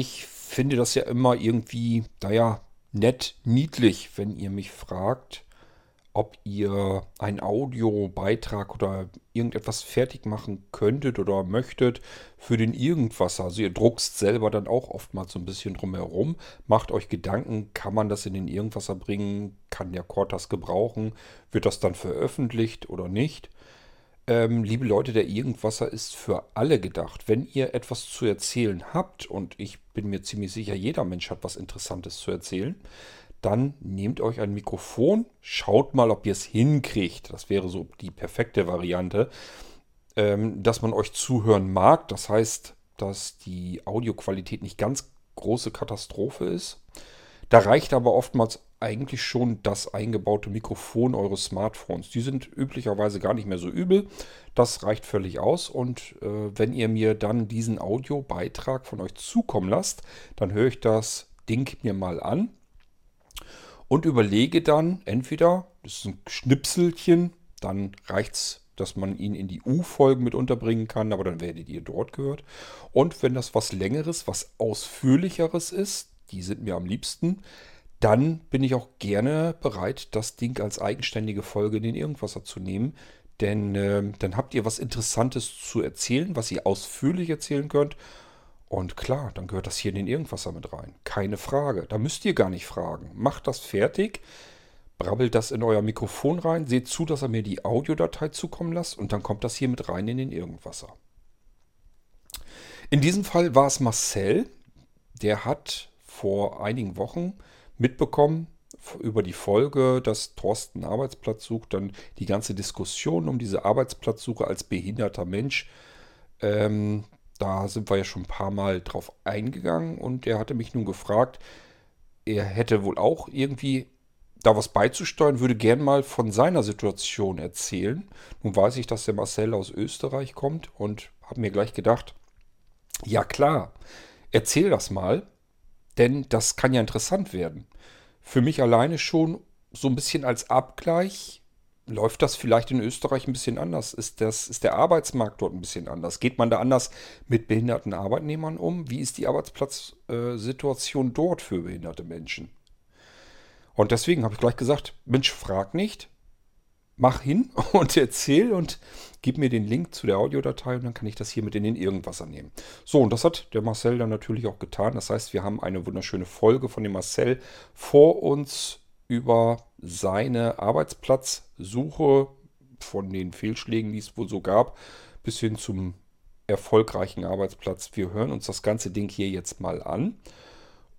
Ich finde das ja immer irgendwie, naja, nett, niedlich, wenn ihr mich fragt, ob ihr einen Audiobeitrag oder irgendetwas fertig machen könntet oder möchtet für den Irgendwas. Also ihr druckst selber dann auch oftmals so ein bisschen drumherum. Macht euch Gedanken, kann man das in den Irgendwasser bringen? Kann der Cord das gebrauchen? Wird das dann veröffentlicht oder nicht? Ähm, liebe Leute, der Irgendwasser ist für alle gedacht. Wenn ihr etwas zu erzählen habt, und ich bin mir ziemlich sicher, jeder Mensch hat was Interessantes zu erzählen, dann nehmt euch ein Mikrofon, schaut mal, ob ihr es hinkriegt. Das wäre so die perfekte Variante, ähm, dass man euch zuhören mag. Das heißt, dass die Audioqualität nicht ganz große Katastrophe ist. Da reicht aber oftmals eigentlich schon das eingebaute Mikrofon eures Smartphones. Die sind üblicherweise gar nicht mehr so übel. Das reicht völlig aus. Und äh, wenn ihr mir dann diesen Audiobeitrag von euch zukommen lasst, dann höre ich das Ding mir mal an und überlege dann entweder, das ist ein Schnipselchen, dann reicht es, dass man ihn in die U-Folgen mit unterbringen kann, aber dann werdet ihr dort gehört. Und wenn das was längeres, was ausführlicheres ist, die sind mir am liebsten, dann bin ich auch gerne bereit, das Ding als eigenständige Folge in den Irgendwasser zu nehmen. Denn äh, dann habt ihr was Interessantes zu erzählen, was ihr ausführlich erzählen könnt. Und klar, dann gehört das hier in den Irgendwasser mit rein. Keine Frage. Da müsst ihr gar nicht fragen. Macht das fertig, brabbelt das in euer Mikrofon rein, seht zu, dass er mir die Audiodatei zukommen lasst und dann kommt das hier mit rein in den Irgendwasser. In diesem Fall war es Marcel, der hat vor einigen Wochen mitbekommen über die Folge, dass Thorsten Arbeitsplatz sucht, dann die ganze Diskussion um diese Arbeitsplatzsuche als behinderter Mensch. Ähm, da sind wir ja schon ein paar Mal drauf eingegangen und er hatte mich nun gefragt, er hätte wohl auch irgendwie da was beizusteuern, würde gern mal von seiner Situation erzählen. Nun weiß ich, dass der Marcel aus Österreich kommt und habe mir gleich gedacht, ja klar, erzähl das mal, denn das kann ja interessant werden. Für mich alleine schon so ein bisschen als Abgleich, Läuft das vielleicht in Österreich ein bisschen anders? Ist, das, ist der Arbeitsmarkt dort ein bisschen anders? Geht man da anders mit behinderten Arbeitnehmern um? Wie ist die Arbeitsplatzsituation dort für behinderte Menschen? Und deswegen habe ich gleich gesagt, Mensch, frag nicht, mach hin und erzähl und gib mir den Link zu der Audiodatei und dann kann ich das hier mit in den Irgendwas annehmen. So, und das hat der Marcel dann natürlich auch getan. Das heißt, wir haben eine wunderschöne Folge von dem Marcel vor uns über seine Arbeitsplatzsuche von den Fehlschlägen, die es wohl so gab, bis hin zum erfolgreichen Arbeitsplatz. Wir hören uns das ganze Ding hier jetzt mal an.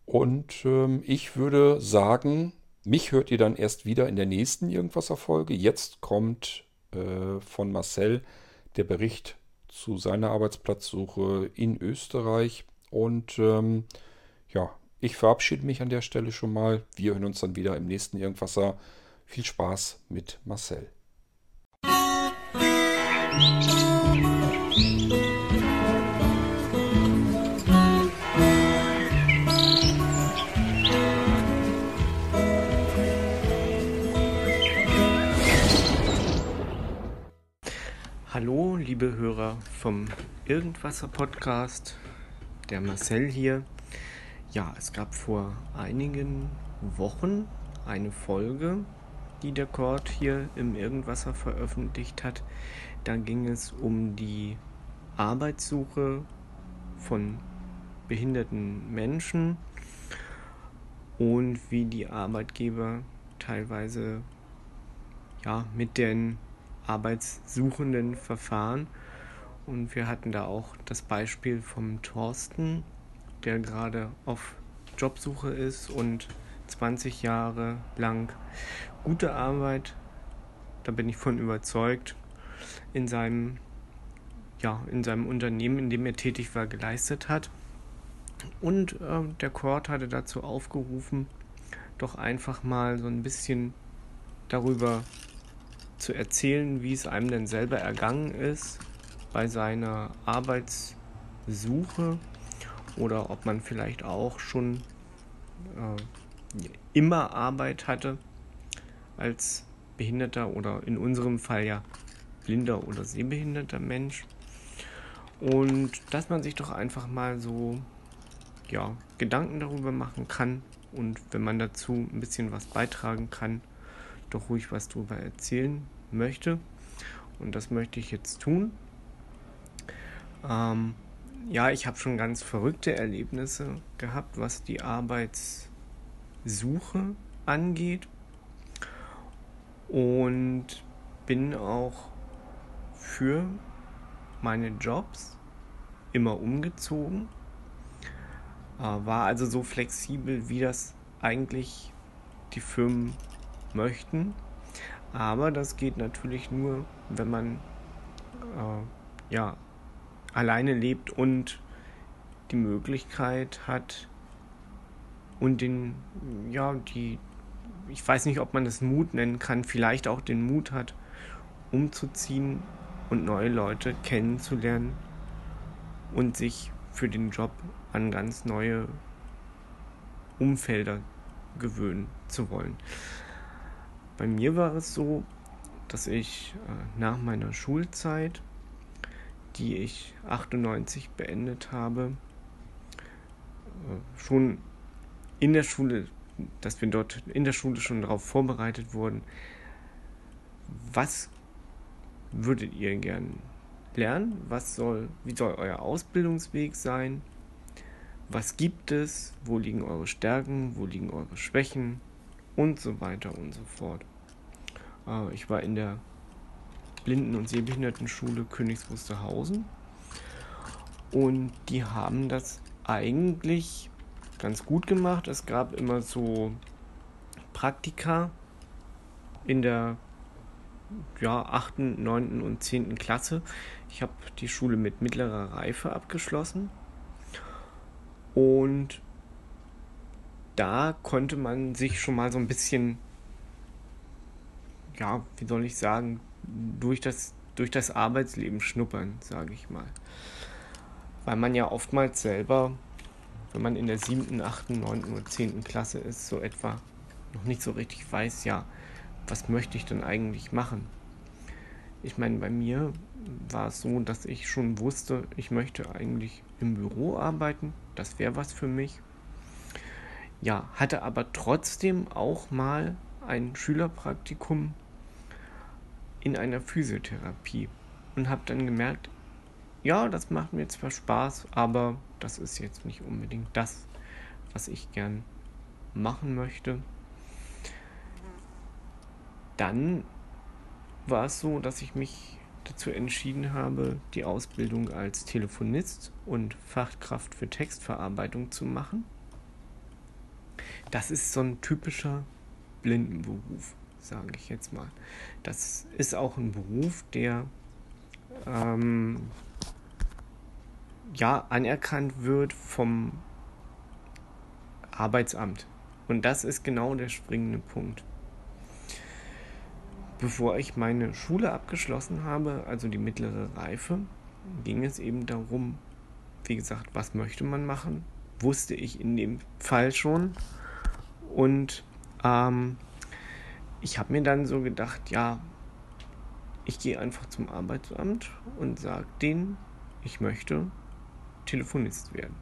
Und ähm, ich würde sagen, mich hört ihr dann erst wieder in der nächsten Irgendwas-Erfolge. Jetzt kommt äh, von Marcel der Bericht zu seiner Arbeitsplatzsuche in Österreich. Und ähm, ja, ich verabschiede mich an der Stelle schon mal. Wir hören uns dann wieder im nächsten Irgendwasser. Viel Spaß mit Marcel. Hallo, liebe Hörer vom Irgendwasser Podcast, der Marcel hier. Ja, es gab vor einigen Wochen eine Folge, die der Kord hier im Irgendwasser veröffentlicht hat. Da ging es um die Arbeitssuche von behinderten Menschen und wie die Arbeitgeber teilweise ja, mit den Arbeitssuchenden verfahren. Und wir hatten da auch das Beispiel vom Thorsten, der gerade auf Jobsuche ist und 20 Jahre lang gute Arbeit, da bin ich von überzeugt, in seinem, ja, in seinem Unternehmen, in dem er tätig war, geleistet hat. Und äh, der Court hatte dazu aufgerufen, doch einfach mal so ein bisschen darüber zu erzählen, wie es einem denn selber ergangen ist bei seiner Arbeitssuche oder ob man vielleicht auch schon äh, immer Arbeit hatte als behinderter oder in unserem Fall ja blinder oder sehbehinderter Mensch. Und dass man sich doch einfach mal so ja, Gedanken darüber machen kann und wenn man dazu ein bisschen was beitragen kann, doch ruhig was darüber erzählen möchte. Und das möchte ich jetzt tun. Ähm, ja, ich habe schon ganz verrückte Erlebnisse gehabt, was die Arbeitssuche angeht. Und bin auch für meine Jobs immer umgezogen. Äh, war also so flexibel, wie das eigentlich die Firmen möchten. Aber das geht natürlich nur, wenn man äh, ja, alleine lebt und die Möglichkeit hat und den, ja, die, ich weiß nicht, ob man das Mut nennen kann, vielleicht auch den Mut hat, umzuziehen und neue Leute kennenzulernen und sich für den Job an ganz neue Umfelder gewöhnen zu wollen. Bei mir war es so, dass ich äh, nach meiner Schulzeit, die ich 98 beendet habe, äh, schon in der Schule, dass wir dort in der Schule schon darauf vorbereitet wurden, was würdet ihr gern lernen? Was soll, wie soll euer Ausbildungsweg sein? Was gibt es? Wo liegen eure Stärken? Wo liegen eure Schwächen? Und so weiter und so fort. Äh, ich war in der Blinden- und Sehbehindertenschule Königs Wusterhausen und die haben das eigentlich ganz gut gemacht. Es gab immer so Praktika in der ja, 8., 9. und 10. Klasse. Ich habe die Schule mit mittlerer Reife abgeschlossen. Und da konnte man sich schon mal so ein bisschen, ja, wie soll ich sagen, durch das, durch das Arbeitsleben schnuppern, sage ich mal. Weil man ja oftmals selber, wenn man in der 7., 8., 9. oder 10. Klasse ist, so etwa noch nicht so richtig weiß, ja, was möchte ich denn eigentlich machen? Ich meine, bei mir war es so, dass ich schon wusste, ich möchte eigentlich im Büro arbeiten. Das wäre was für mich. Ja, hatte aber trotzdem auch mal ein Schülerpraktikum in einer Physiotherapie und habe dann gemerkt, ja, das macht mir zwar Spaß, aber das ist jetzt nicht unbedingt das, was ich gern machen möchte dann war es so, dass ich mich dazu entschieden habe, die Ausbildung als Telefonist und Fachkraft für Textverarbeitung zu machen. Das ist so ein typischer Blindenberuf, sage ich jetzt mal. Das ist auch ein Beruf, der ähm, ja anerkannt wird vom Arbeitsamt. Und das ist genau der springende Punkt bevor ich meine Schule abgeschlossen habe, also die mittlere Reife, ging es eben darum, wie gesagt, was möchte man machen, wusste ich in dem Fall schon. Und ähm, ich habe mir dann so gedacht, ja, ich gehe einfach zum Arbeitsamt und sage denen, ich möchte Telefonist werden.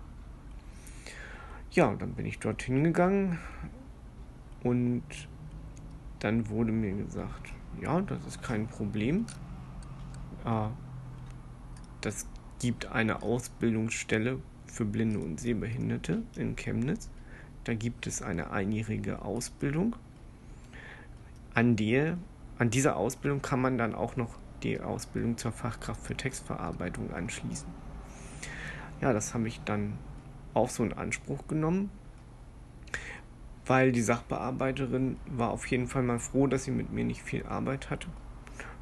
Ja, dann bin ich dorthin gegangen und dann wurde mir gesagt, ja, das ist kein Problem. Äh, das gibt eine Ausbildungsstelle für Blinde und Sehbehinderte in Chemnitz. Da gibt es eine einjährige Ausbildung. An, der, an dieser Ausbildung kann man dann auch noch die Ausbildung zur Fachkraft für Textverarbeitung anschließen. Ja, das habe ich dann auch so in Anspruch genommen weil die Sachbearbeiterin war auf jeden Fall mal froh, dass sie mit mir nicht viel Arbeit hatte,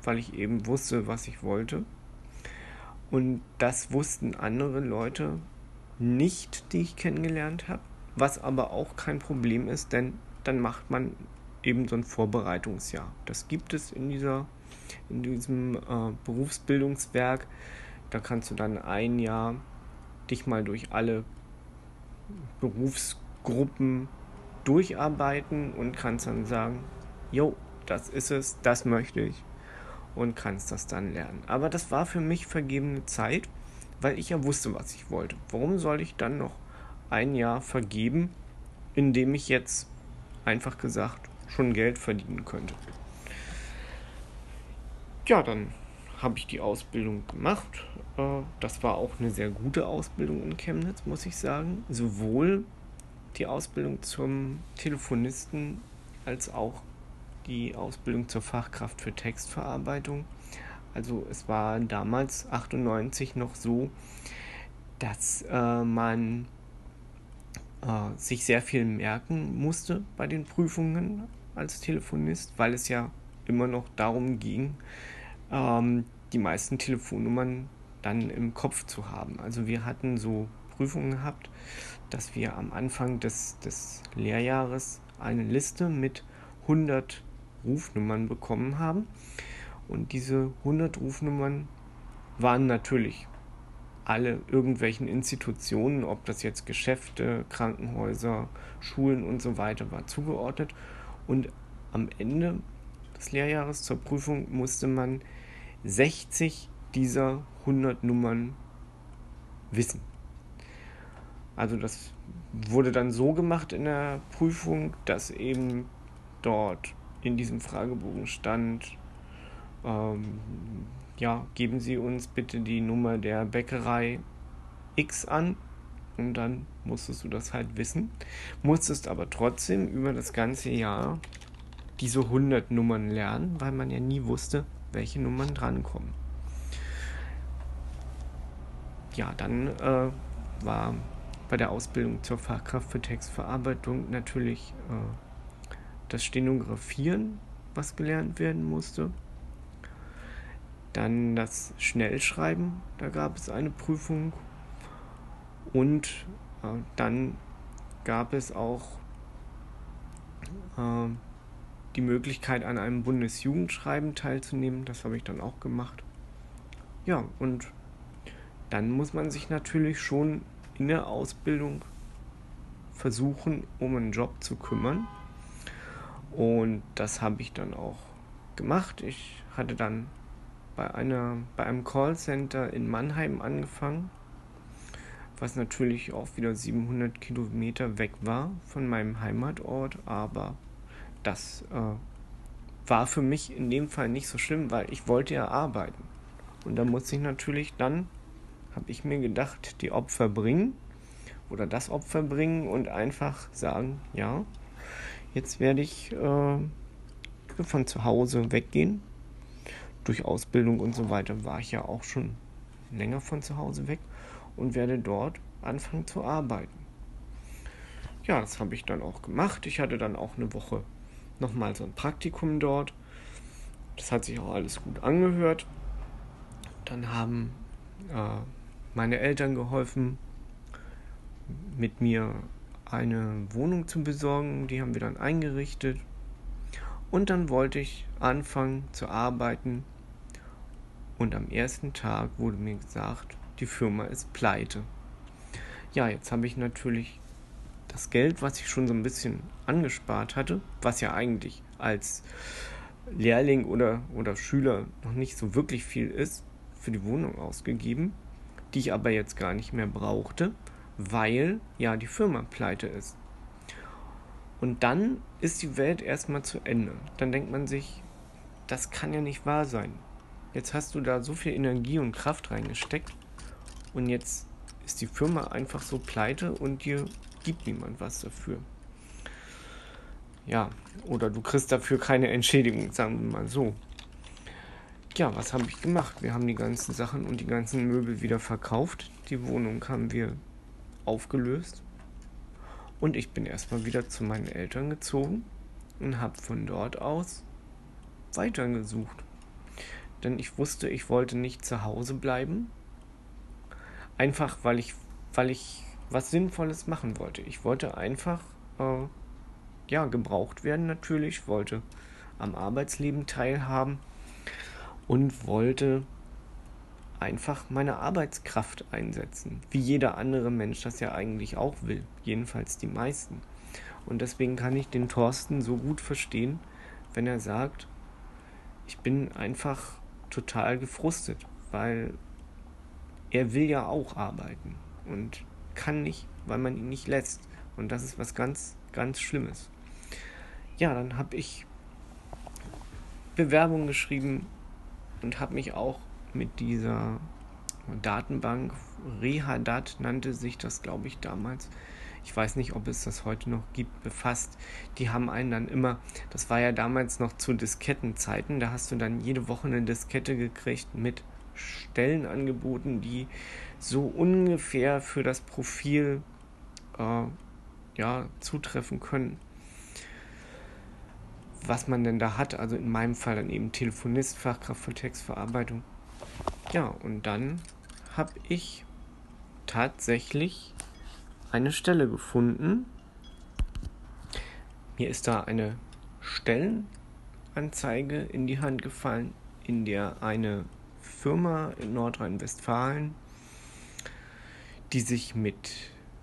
weil ich eben wusste, was ich wollte. Und das wussten andere Leute nicht, die ich kennengelernt habe, was aber auch kein Problem ist, denn dann macht man eben so ein Vorbereitungsjahr. Das gibt es in dieser in diesem äh, Berufsbildungswerk. Da kannst du dann ein Jahr dich mal durch alle Berufsgruppen durcharbeiten und kannst dann sagen, jo, das ist es, das möchte ich und kannst das dann lernen. Aber das war für mich vergebene Zeit, weil ich ja wusste, was ich wollte. Warum soll ich dann noch ein Jahr vergeben, in dem ich jetzt einfach gesagt schon Geld verdienen könnte. Ja, dann habe ich die Ausbildung gemacht. Äh, das war auch eine sehr gute Ausbildung in Chemnitz, muss ich sagen. Sowohl die Ausbildung zum Telefonisten als auch die Ausbildung zur Fachkraft für Textverarbeitung. Also es war damals 98 noch so, dass äh, man äh, sich sehr viel merken musste bei den Prüfungen als Telefonist, weil es ja immer noch darum ging, ähm, die meisten Telefonnummern dann im Kopf zu haben. Also wir hatten so Prüfungen gehabt, dass wir am Anfang des, des Lehrjahres eine Liste mit 100 Rufnummern bekommen haben. Und diese 100 Rufnummern waren natürlich alle irgendwelchen Institutionen, ob das jetzt Geschäfte, Krankenhäuser, Schulen und so weiter war, zugeordnet. Und am Ende des Lehrjahres zur Prüfung musste man 60 dieser 100 Nummern wissen. Also das wurde dann so gemacht in der Prüfung, dass eben dort in diesem Fragebogen stand, ähm, ja, geben Sie uns bitte die Nummer der Bäckerei X an und dann musstest du das halt wissen, musstest aber trotzdem über das ganze Jahr diese 100 Nummern lernen, weil man ja nie wusste, welche Nummern drankommen. Ja, dann äh, war bei der Ausbildung zur Fachkraft für Textverarbeitung natürlich äh, das Stenografieren, was gelernt werden musste. Dann das Schnellschreiben, da gab es eine Prüfung. Und äh, dann gab es auch äh, die Möglichkeit, an einem Bundesjugendschreiben teilzunehmen. Das habe ich dann auch gemacht. Ja, und dann muss man sich natürlich schon in der Ausbildung versuchen, um einen Job zu kümmern. Und das habe ich dann auch gemacht. Ich hatte dann bei, einer, bei einem Callcenter in Mannheim angefangen, was natürlich auch wieder 700 Kilometer weg war von meinem Heimatort, aber das äh, war für mich in dem Fall nicht so schlimm, weil ich wollte ja arbeiten. Und da musste ich natürlich dann, habe ich mir gedacht, die Opfer bringen oder das Opfer bringen und einfach sagen, ja, jetzt werde ich äh, von zu Hause weggehen. Durch Ausbildung und so weiter war ich ja auch schon länger von zu Hause weg und werde dort anfangen zu arbeiten. Ja, das habe ich dann auch gemacht. Ich hatte dann auch eine Woche nochmal so ein Praktikum dort. Das hat sich auch alles gut angehört. Dann haben äh, meine Eltern geholfen, mit mir eine Wohnung zu besorgen. Die haben wir dann eingerichtet. Und dann wollte ich anfangen zu arbeiten. Und am ersten Tag wurde mir gesagt, die Firma ist pleite. Ja, jetzt habe ich natürlich das Geld, was ich schon so ein bisschen angespart hatte, was ja eigentlich als Lehrling oder, oder Schüler noch nicht so wirklich viel ist, für die Wohnung ausgegeben, die ich aber jetzt gar nicht mehr brauchte, weil ja die Firma pleite ist. Und dann ist die Welt erstmal zu Ende. Dann denkt man sich, das kann ja nicht wahr sein. Jetzt hast du da so viel Energie und Kraft reingesteckt und jetzt ist die Firma einfach so pleite und dir gibt niemand was dafür. Ja, oder du kriegst dafür keine Entschädigung, sagen wir mal so. Ja, was habe ich gemacht? Wir haben die ganzen Sachen und die ganzen Möbel wieder verkauft. Die Wohnung haben wir aufgelöst. Und ich bin erstmal wieder zu meinen Eltern gezogen und habe von dort aus weitergesucht. Denn ich wusste, ich wollte nicht zu Hause bleiben. Einfach weil ich, weil ich was Sinnvolles machen wollte. Ich wollte einfach äh, ja, gebraucht werden natürlich, wollte am Arbeitsleben teilhaben und wollte einfach meine Arbeitskraft einsetzen, wie jeder andere Mensch das ja eigentlich auch will, jedenfalls die meisten. Und deswegen kann ich den Thorsten so gut verstehen, wenn er sagt, ich bin einfach total gefrustet, weil er will ja auch arbeiten und kann nicht, weil man ihn nicht lässt. Und das ist was ganz, ganz Schlimmes. Ja, dann habe ich Bewerbung geschrieben und habe mich auch mit dieser Datenbank, Rehadat nannte sich das, glaube ich, damals. Ich weiß nicht, ob es das heute noch gibt, befasst. Die haben einen dann immer, das war ja damals noch zu Diskettenzeiten, da hast du dann jede Woche eine Diskette gekriegt mit Stellenangeboten, die so ungefähr für das Profil äh, ja, zutreffen können. Was man denn da hat, also in meinem Fall dann eben Telefonist, Fachkraft für Textverarbeitung. Ja, und dann habe ich tatsächlich eine Stelle gefunden. Mir ist da eine Stellenanzeige in die Hand gefallen, in der eine Firma in Nordrhein-Westfalen, die sich mit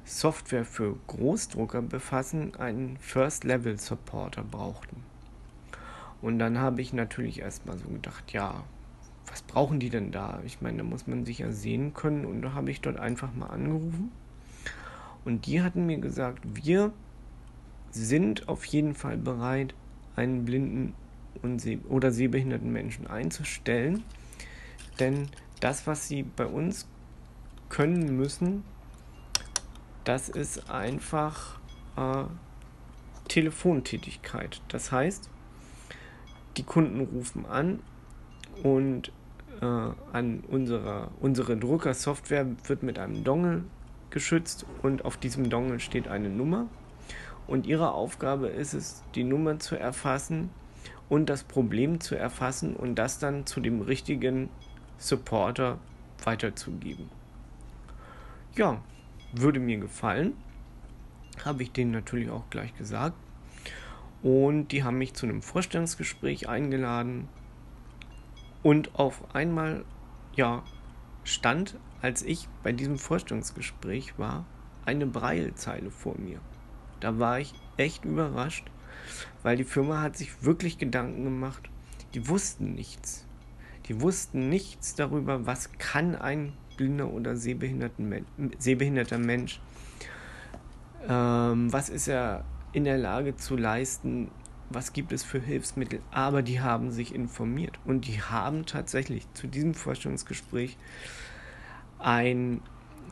Software für Großdrucker befassen, einen First-Level-Supporter brauchten. Und dann habe ich natürlich erstmal so gedacht, ja, was brauchen die denn da? Ich meine, da muss man sich ja sehen können. Und da habe ich dort einfach mal angerufen. Und die hatten mir gesagt, wir sind auf jeden Fall bereit, einen blinden und seh oder sehbehinderten Menschen einzustellen. Denn das, was sie bei uns können müssen, das ist einfach äh, Telefontätigkeit. Das heißt, die Kunden rufen an und äh, an unserer, unsere Druckersoftware wird mit einem Dongle geschützt und auf diesem Dongle steht eine Nummer. Und ihre Aufgabe ist es, die Nummer zu erfassen und das Problem zu erfassen und das dann zu dem richtigen Supporter weiterzugeben. Ja, würde mir gefallen. Habe ich denen natürlich auch gleich gesagt. Und die haben mich zu einem Vorstellungsgespräch eingeladen. Und auf einmal, ja, stand, als ich bei diesem Vorstellungsgespräch war, eine Breilzeile vor mir. Da war ich echt überrascht, weil die Firma hat sich wirklich Gedanken gemacht. Die wussten nichts. Die wussten nichts darüber, was kann ein blinder oder sehbehinderter Mensch, ähm, was ist er in der Lage zu leisten, was gibt es für Hilfsmittel. Aber die haben sich informiert und die haben tatsächlich zu diesem Forschungsgespräch ein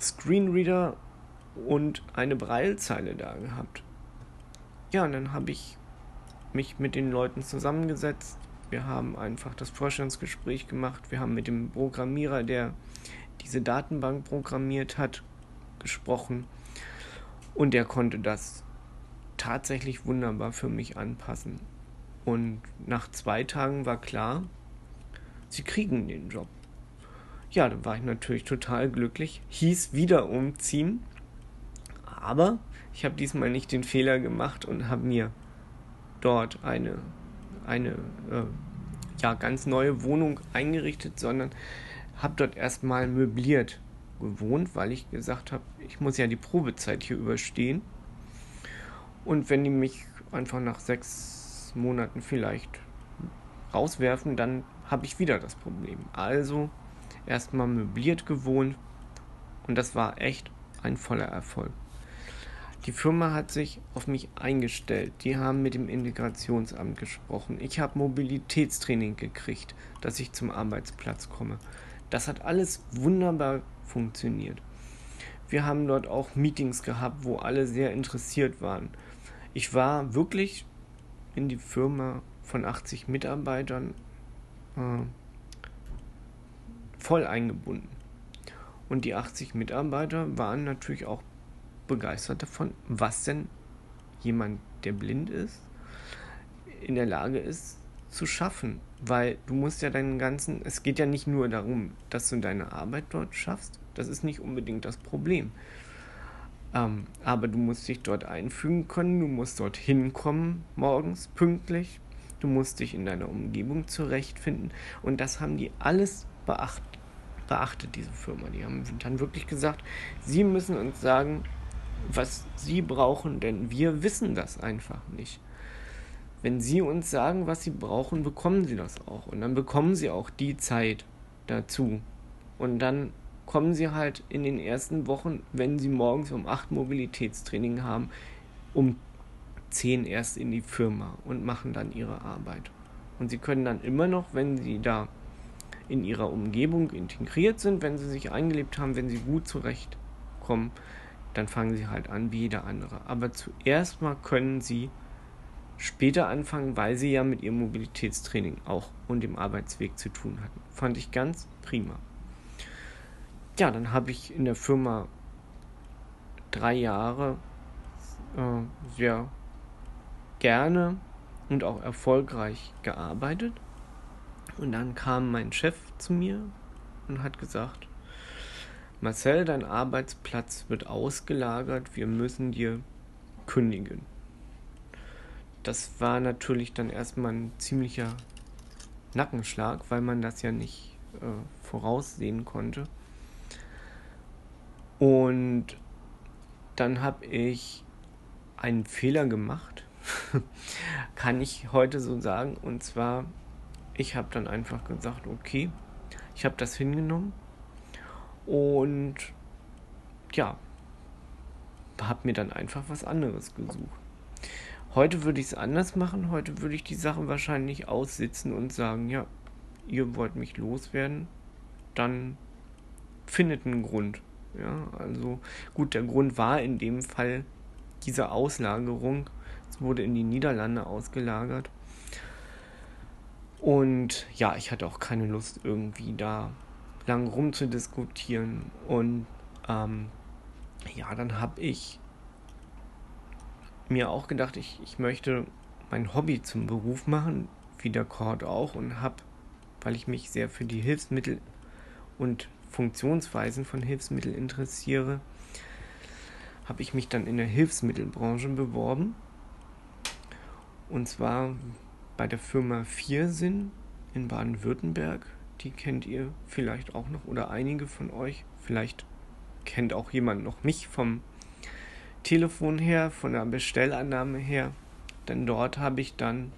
Screenreader und eine Breilzeile da gehabt. Ja, und dann habe ich mich mit den Leuten zusammengesetzt. Wir haben einfach das Vorstellungsgespräch gemacht. Wir haben mit dem Programmierer, der diese Datenbank programmiert hat, gesprochen. Und er konnte das tatsächlich wunderbar für mich anpassen. Und nach zwei Tagen war klar, sie kriegen den Job. Ja, da war ich natürlich total glücklich. Hieß wieder umziehen. Aber ich habe diesmal nicht den Fehler gemacht und habe mir dort eine, eine äh, ja, ganz neue Wohnung eingerichtet, sondern habe dort erstmal möbliert gewohnt, weil ich gesagt habe, ich muss ja die Probezeit hier überstehen. Und wenn die mich einfach nach sechs Monaten vielleicht rauswerfen, dann habe ich wieder das Problem. Also erstmal möbliert gewohnt und das war echt ein voller Erfolg. Die Firma hat sich auf mich eingestellt. Die haben mit dem Integrationsamt gesprochen. Ich habe Mobilitätstraining gekriegt, dass ich zum Arbeitsplatz komme. Das hat alles wunderbar funktioniert. Wir haben dort auch Meetings gehabt, wo alle sehr interessiert waren. Ich war wirklich in die Firma von 80 Mitarbeitern äh, voll eingebunden. Und die 80 Mitarbeiter waren natürlich auch begeistert davon, was denn jemand, der blind ist, in der Lage ist zu schaffen. Weil du musst ja deinen ganzen, es geht ja nicht nur darum, dass du deine Arbeit dort schaffst, das ist nicht unbedingt das Problem. Ähm, aber du musst dich dort einfügen können, du musst dort hinkommen morgens pünktlich, du musst dich in deiner Umgebung zurechtfinden und das haben die alles beacht, beachtet, diese Firma. Die haben dann wirklich gesagt, sie müssen uns sagen, was sie brauchen, denn wir wissen das einfach nicht. Wenn sie uns sagen, was sie brauchen, bekommen sie das auch und dann bekommen sie auch die Zeit dazu und dann kommen sie halt in den ersten Wochen, wenn sie morgens um 8 Mobilitätstraining haben, um 10 erst in die Firma und machen dann ihre Arbeit. Und sie können dann immer noch, wenn sie da in ihrer Umgebung integriert sind, wenn sie sich eingelebt haben, wenn sie gut zurechtkommen, dann fangen sie halt an wie jeder andere. Aber zuerst mal können sie später anfangen, weil sie ja mit ihrem Mobilitätstraining auch und dem Arbeitsweg zu tun hatten. Fand ich ganz prima. Ja, dann habe ich in der Firma drei Jahre äh, sehr gerne und auch erfolgreich gearbeitet. Und dann kam mein Chef zu mir und hat gesagt, Marcel, dein Arbeitsplatz wird ausgelagert, wir müssen dir kündigen. Das war natürlich dann erstmal ein ziemlicher Nackenschlag, weil man das ja nicht äh, voraussehen konnte. Und dann habe ich einen Fehler gemacht, kann ich heute so sagen. Und zwar, ich habe dann einfach gesagt, okay, ich habe das hingenommen und ja, habe mir dann einfach was anderes gesucht. Heute würde ich es anders machen. Heute würde ich die Sachen wahrscheinlich aussitzen und sagen, ja, ihr wollt mich loswerden, dann findet einen Grund. Ja, also gut, der Grund war in dem Fall diese Auslagerung. Es wurde in die Niederlande ausgelagert. Und ja, ich hatte auch keine Lust, irgendwie da lang rumzudiskutieren. Und ähm, ja, dann habe ich mir auch gedacht, ich, ich möchte mein Hobby zum Beruf machen, wie der Cord auch, und habe, weil ich mich sehr für die Hilfsmittel und Funktionsweisen von Hilfsmitteln interessiere, habe ich mich dann in der Hilfsmittelbranche beworben. Und zwar bei der Firma Viersinn in Baden-Württemberg. Die kennt ihr vielleicht auch noch oder einige von euch. Vielleicht kennt auch jemand noch mich vom Telefon her, von der Bestellannahme her. Denn dort habe ich dann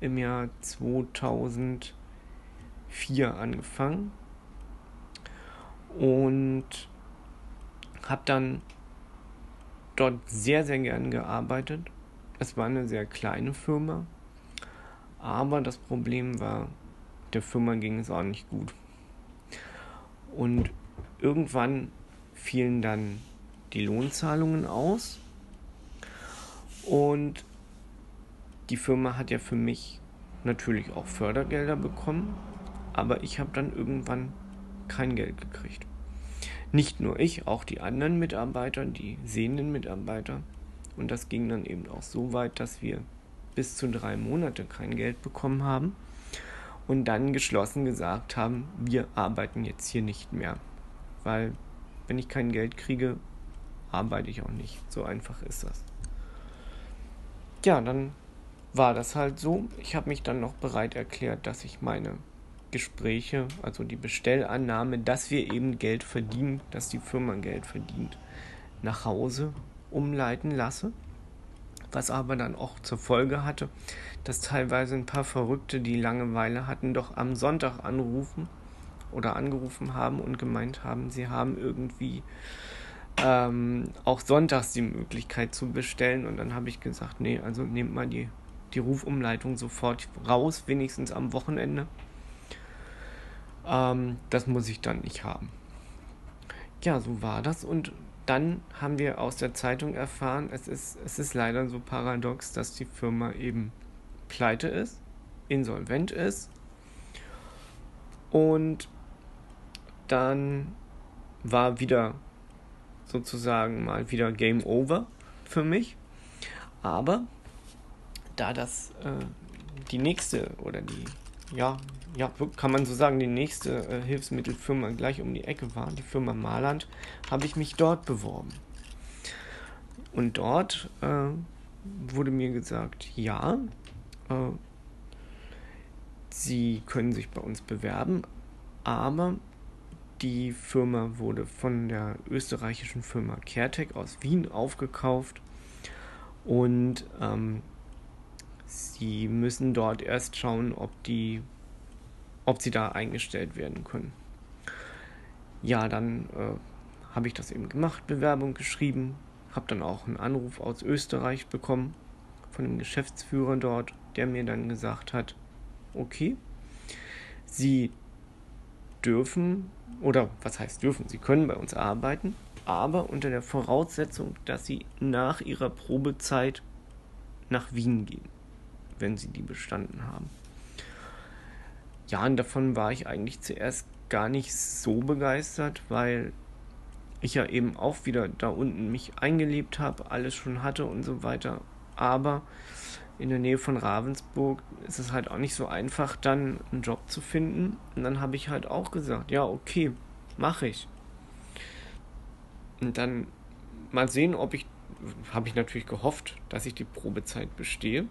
im Jahr 2004 angefangen und habe dann dort sehr, sehr gern gearbeitet. Es war eine sehr kleine Firma, aber das Problem war, der Firma ging es auch nicht gut. Und irgendwann fielen dann die Lohnzahlungen aus und die Firma hat ja für mich natürlich auch Fördergelder bekommen, aber ich habe dann irgendwann kein Geld gekriegt. Nicht nur ich, auch die anderen Mitarbeiter, die sehenden Mitarbeiter. Und das ging dann eben auch so weit, dass wir bis zu drei Monate kein Geld bekommen haben und dann geschlossen gesagt haben, wir arbeiten jetzt hier nicht mehr. Weil wenn ich kein Geld kriege, arbeite ich auch nicht. So einfach ist das. Ja, dann war das halt so. Ich habe mich dann noch bereit erklärt, dass ich meine Gespräche, also die Bestellannahme, dass wir eben Geld verdienen, dass die Firma Geld verdient, nach Hause umleiten lasse. Was aber dann auch zur Folge hatte, dass teilweise ein paar Verrückte, die Langeweile hatten, doch am Sonntag anrufen oder angerufen haben und gemeint haben, sie haben irgendwie ähm, auch sonntags die Möglichkeit zu bestellen. Und dann habe ich gesagt, nee, also nehmt mal die, die Rufumleitung sofort raus, wenigstens am Wochenende. Ähm, das muss ich dann nicht haben. Ja, so war das. Und dann haben wir aus der Zeitung erfahren, es ist, es ist leider so paradox, dass die Firma eben pleite ist, insolvent ist. Und dann war wieder sozusagen mal wieder Game Over für mich. Aber da das äh, die nächste oder die ja, ja, kann man so sagen, die nächste äh, Hilfsmittelfirma gleich um die Ecke war, die Firma Marland, habe ich mich dort beworben. Und dort äh, wurde mir gesagt, ja, äh, Sie können sich bei uns bewerben, aber die Firma wurde von der österreichischen Firma CareTech aus Wien aufgekauft und ähm, Sie müssen dort erst schauen, ob die, ob sie da eingestellt werden können. ja, dann äh, habe ich das eben gemacht, Bewerbung geschrieben, habe dann auch einen Anruf aus Österreich bekommen von dem Geschäftsführer dort, der mir dann gesagt hat, okay, Sie dürfen, oder was heißt dürfen, Sie können bei uns arbeiten, aber unter der Voraussetzung, dass Sie nach Ihrer Probezeit nach Wien gehen, wenn Sie die bestanden haben. Ja, und davon war ich eigentlich zuerst gar nicht so begeistert, weil ich ja eben auch wieder da unten mich eingelebt habe, alles schon hatte und so weiter. Aber in der Nähe von Ravensburg ist es halt auch nicht so einfach, dann einen Job zu finden. Und dann habe ich halt auch gesagt, ja, okay, mache ich. Und dann mal sehen, ob ich, habe ich natürlich gehofft, dass ich die Probezeit bestehe.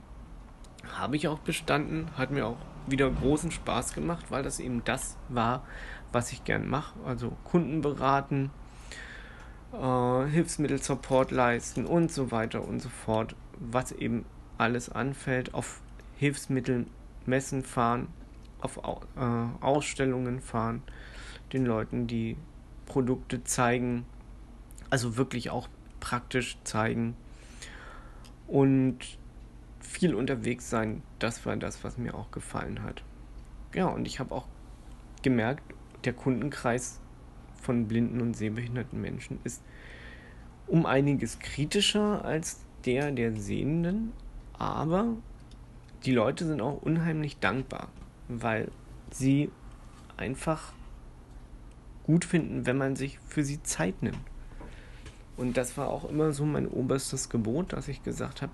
Habe ich auch bestanden, hat mir auch wieder großen Spaß gemacht, weil das eben das war, was ich gern mache. Also Kunden beraten, äh, Hilfsmittel-Support leisten und so weiter und so fort, was eben alles anfällt, auf Hilfsmittelmessen fahren, auf äh, Ausstellungen fahren, den Leuten die Produkte zeigen, also wirklich auch praktisch zeigen und viel unterwegs sein, das war das, was mir auch gefallen hat. Ja, und ich habe auch gemerkt, der Kundenkreis von blinden und sehbehinderten Menschen ist um einiges kritischer als der der Sehenden, aber die Leute sind auch unheimlich dankbar, weil sie einfach gut finden, wenn man sich für sie Zeit nimmt. Und das war auch immer so mein oberstes Gebot, dass ich gesagt habe,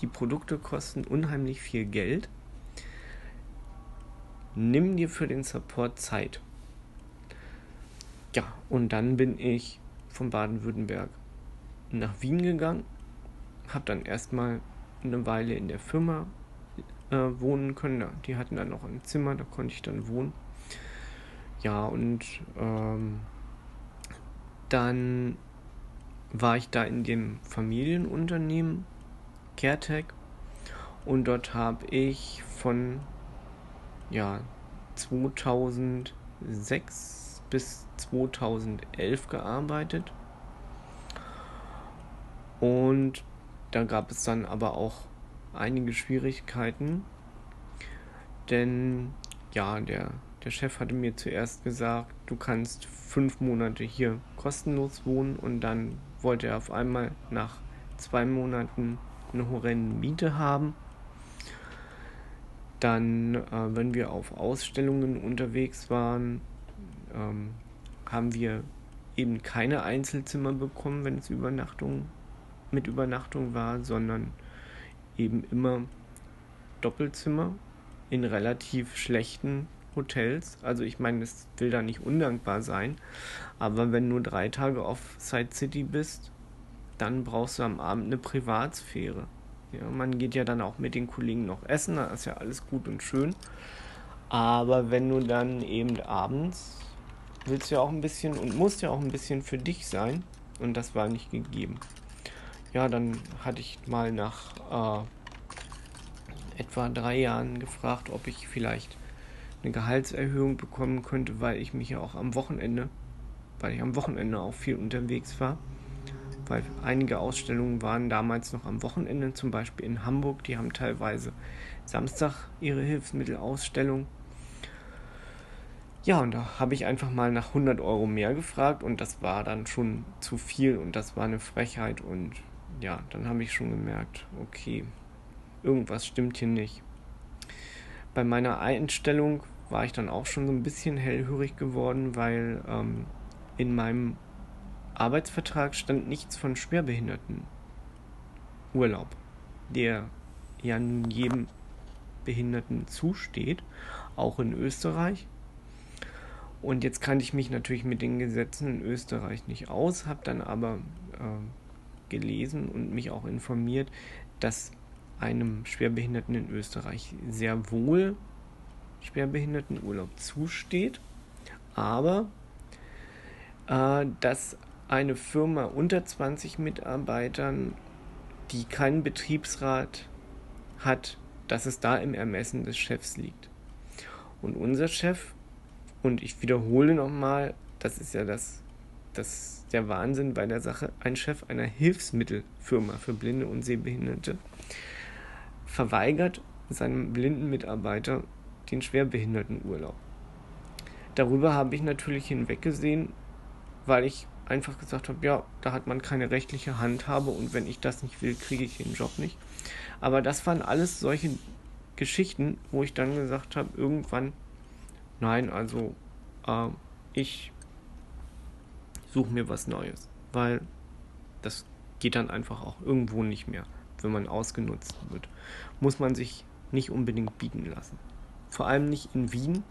die Produkte kosten unheimlich viel Geld. Nimm dir für den Support Zeit. Ja, und dann bin ich von Baden-Württemberg nach Wien gegangen, habe dann erstmal eine Weile in der Firma äh, wohnen können. Die hatten dann noch ein Zimmer, da konnte ich dann wohnen. Ja, und ähm, dann war ich da in dem Familienunternehmen CareTech. Und dort habe ich von ja, 2006 bis 2011 gearbeitet. Und da gab es dann aber auch einige Schwierigkeiten, denn ja, der, der Chef hatte mir zuerst gesagt, du kannst fünf Monate hier kostenlos wohnen. Und dann wollte er auf einmal nach zwei Monaten eine horrende Miete haben. Dann, äh, wenn wir auf Ausstellungen unterwegs waren, ähm, haben wir eben keine Einzelzimmer bekommen, wenn es Übernachtung mit Übernachtung war, sondern eben immer Doppelzimmer in relativ schlechten Hotels. Also ich meine, es will da nicht undankbar sein, aber wenn du drei Tage auf Side City bist, dann brauchst du am Abend eine Privatsphäre. Ja, man geht ja dann auch mit den Kollegen noch essen, da ist ja alles gut und schön. Aber wenn du dann eben abends willst du ja auch ein bisschen und musst ja auch ein bisschen für dich sein und das war nicht gegeben. Ja, dann hatte ich mal nach äh, etwa drei Jahren gefragt, ob ich vielleicht eine Gehaltserhöhung bekommen könnte, weil ich mich ja auch am Wochenende, weil ich am Wochenende auch viel unterwegs war weil einige Ausstellungen waren damals noch am Wochenende, zum Beispiel in Hamburg. Die haben teilweise Samstag ihre Hilfsmittelausstellung. Ja, und da habe ich einfach mal nach 100 Euro mehr gefragt und das war dann schon zu viel und das war eine Frechheit und ja, dann habe ich schon gemerkt, okay, irgendwas stimmt hier nicht. Bei meiner Einstellung war ich dann auch schon so ein bisschen hellhörig geworden, weil ähm, in meinem Arbeitsvertrag stand nichts von Schwerbehinderten. Urlaub, der ja nun jedem Behinderten zusteht, auch in Österreich. Und jetzt kannte ich mich natürlich mit den Gesetzen in Österreich nicht aus, habe dann aber äh, gelesen und mich auch informiert, dass einem Schwerbehinderten in Österreich sehr wohl Schwerbehindertenurlaub zusteht, aber äh, dass eine Firma unter 20 Mitarbeitern, die keinen Betriebsrat hat, dass es da im Ermessen des Chefs liegt. Und unser Chef, und ich wiederhole nochmal, das ist ja das, das der Wahnsinn bei der Sache. Ein Chef einer Hilfsmittelfirma für Blinde und Sehbehinderte verweigert seinem blinden Mitarbeiter den Schwerbehindertenurlaub. Darüber habe ich natürlich hinweggesehen, weil ich einfach gesagt habe, ja, da hat man keine rechtliche Handhabe und wenn ich das nicht will, kriege ich den Job nicht. Aber das waren alles solche Geschichten, wo ich dann gesagt habe, irgendwann, nein, also äh, ich suche mir was Neues, weil das geht dann einfach auch irgendwo nicht mehr, wenn man ausgenutzt wird. Muss man sich nicht unbedingt bieten lassen. Vor allem nicht in Wien,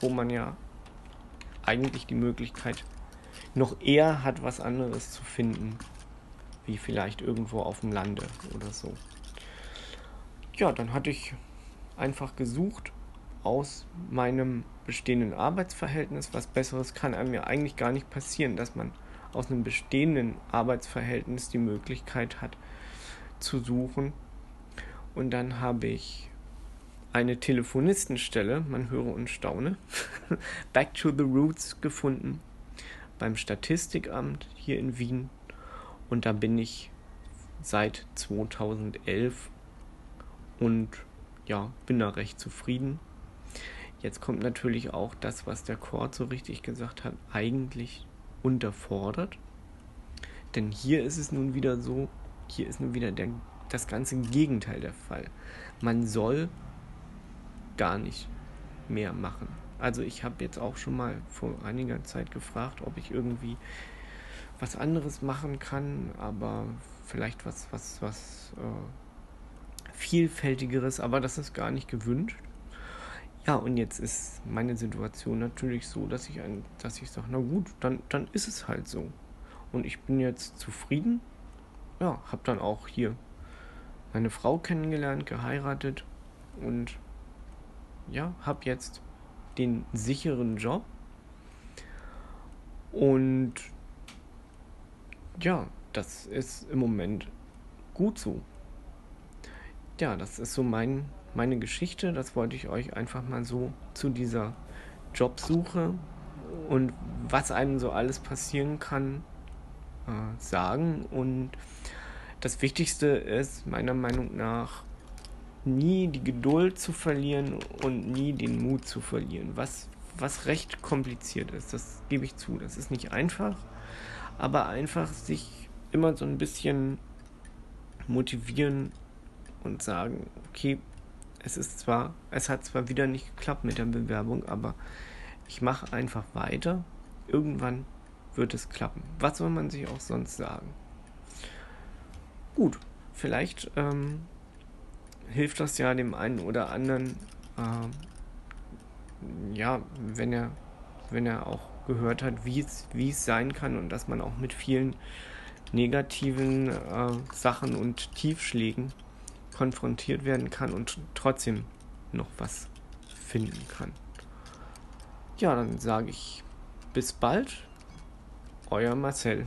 wo man ja eigentlich die Möglichkeit noch eher hat, was anderes zu finden, wie vielleicht irgendwo auf dem Lande oder so. Ja, dann hatte ich einfach gesucht aus meinem bestehenden Arbeitsverhältnis. Was Besseres kann einem ja eigentlich gar nicht passieren, dass man aus einem bestehenden Arbeitsverhältnis die Möglichkeit hat zu suchen. Und dann habe ich eine Telefonistenstelle, man höre und staune, Back to the Roots gefunden beim Statistikamt hier in Wien. Und da bin ich seit 2011 und ja, bin da recht zufrieden. Jetzt kommt natürlich auch das, was der Chord so richtig gesagt hat, eigentlich unterfordert. Denn hier ist es nun wieder so, hier ist nun wieder der, das ganze Gegenteil der Fall. Man soll gar nicht mehr machen. Also ich habe jetzt auch schon mal vor einiger Zeit gefragt, ob ich irgendwie was anderes machen kann, aber vielleicht was, was, was äh, vielfältigeres, aber das ist gar nicht gewünscht. Ja, und jetzt ist meine Situation natürlich so, dass ich ein, dass ich sage, na gut, dann, dann ist es halt so. Und ich bin jetzt zufrieden. Ja, habe dann auch hier meine Frau kennengelernt, geheiratet und ja, habe jetzt den sicheren Job. Und ja, das ist im Moment gut so. Ja, das ist so mein, meine Geschichte. Das wollte ich euch einfach mal so zu dieser Jobsuche und was einem so alles passieren kann äh, sagen. Und das Wichtigste ist meiner Meinung nach, nie die Geduld zu verlieren und nie den Mut zu verlieren, was, was recht kompliziert ist, das gebe ich zu. Das ist nicht einfach, aber einfach sich immer so ein bisschen motivieren und sagen, okay, es ist zwar, es hat zwar wieder nicht geklappt mit der Bewerbung, aber ich mache einfach weiter. Irgendwann wird es klappen. Was soll man sich auch sonst sagen? Gut, vielleicht ähm, hilft das ja dem einen oder anderen, äh, ja, wenn er, wenn er auch gehört hat, wie es, sein kann und dass man auch mit vielen negativen äh, Sachen und Tiefschlägen konfrontiert werden kann und trotzdem noch was finden kann. Ja, dann sage ich bis bald, euer Marcel.